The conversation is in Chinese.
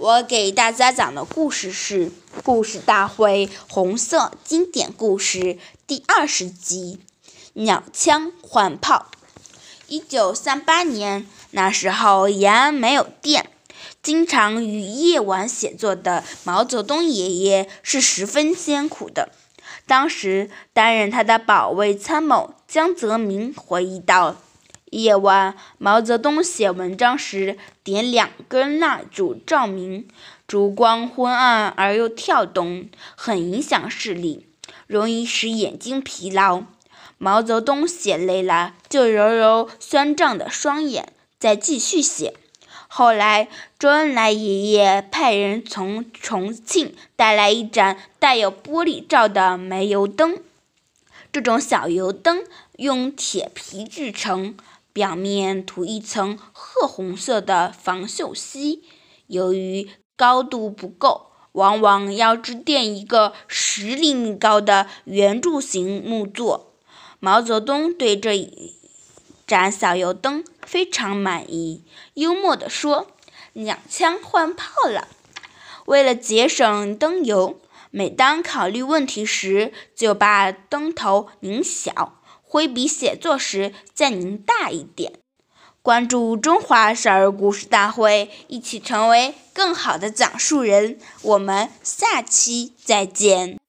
我给大家讲的故事是《故事大会红色经典故事》第二十集《鸟枪换炮》。一九三八年，那时候延安没有电，经常于夜晚写作的毛泽东爷爷是十分艰苦的。当时担任他的保卫参谋江泽民回忆道：“夜晚，毛泽东写文章时点两根蜡烛照明，烛光昏暗而又跳动，很影响视力，容易使眼睛疲劳。毛泽东写累了，就揉揉酸胀的双眼，再继续写。”后来，周恩来爷爷派人从重庆带来一盏带有玻璃罩的煤油灯。这种小油灯用铁皮制成，表面涂一层褐红色的防锈漆。由于高度不够，往往要支垫一个十厘米高的圆柱形木座。毛泽东对这一。盏小油灯非常满意，幽默地说：“两枪换炮了。”为了节省灯油，每当考虑问题时，就把灯头拧小；挥笔写作时，再您大一点。关注中华少儿故事大会，一起成为更好的讲述人。我们下期再见。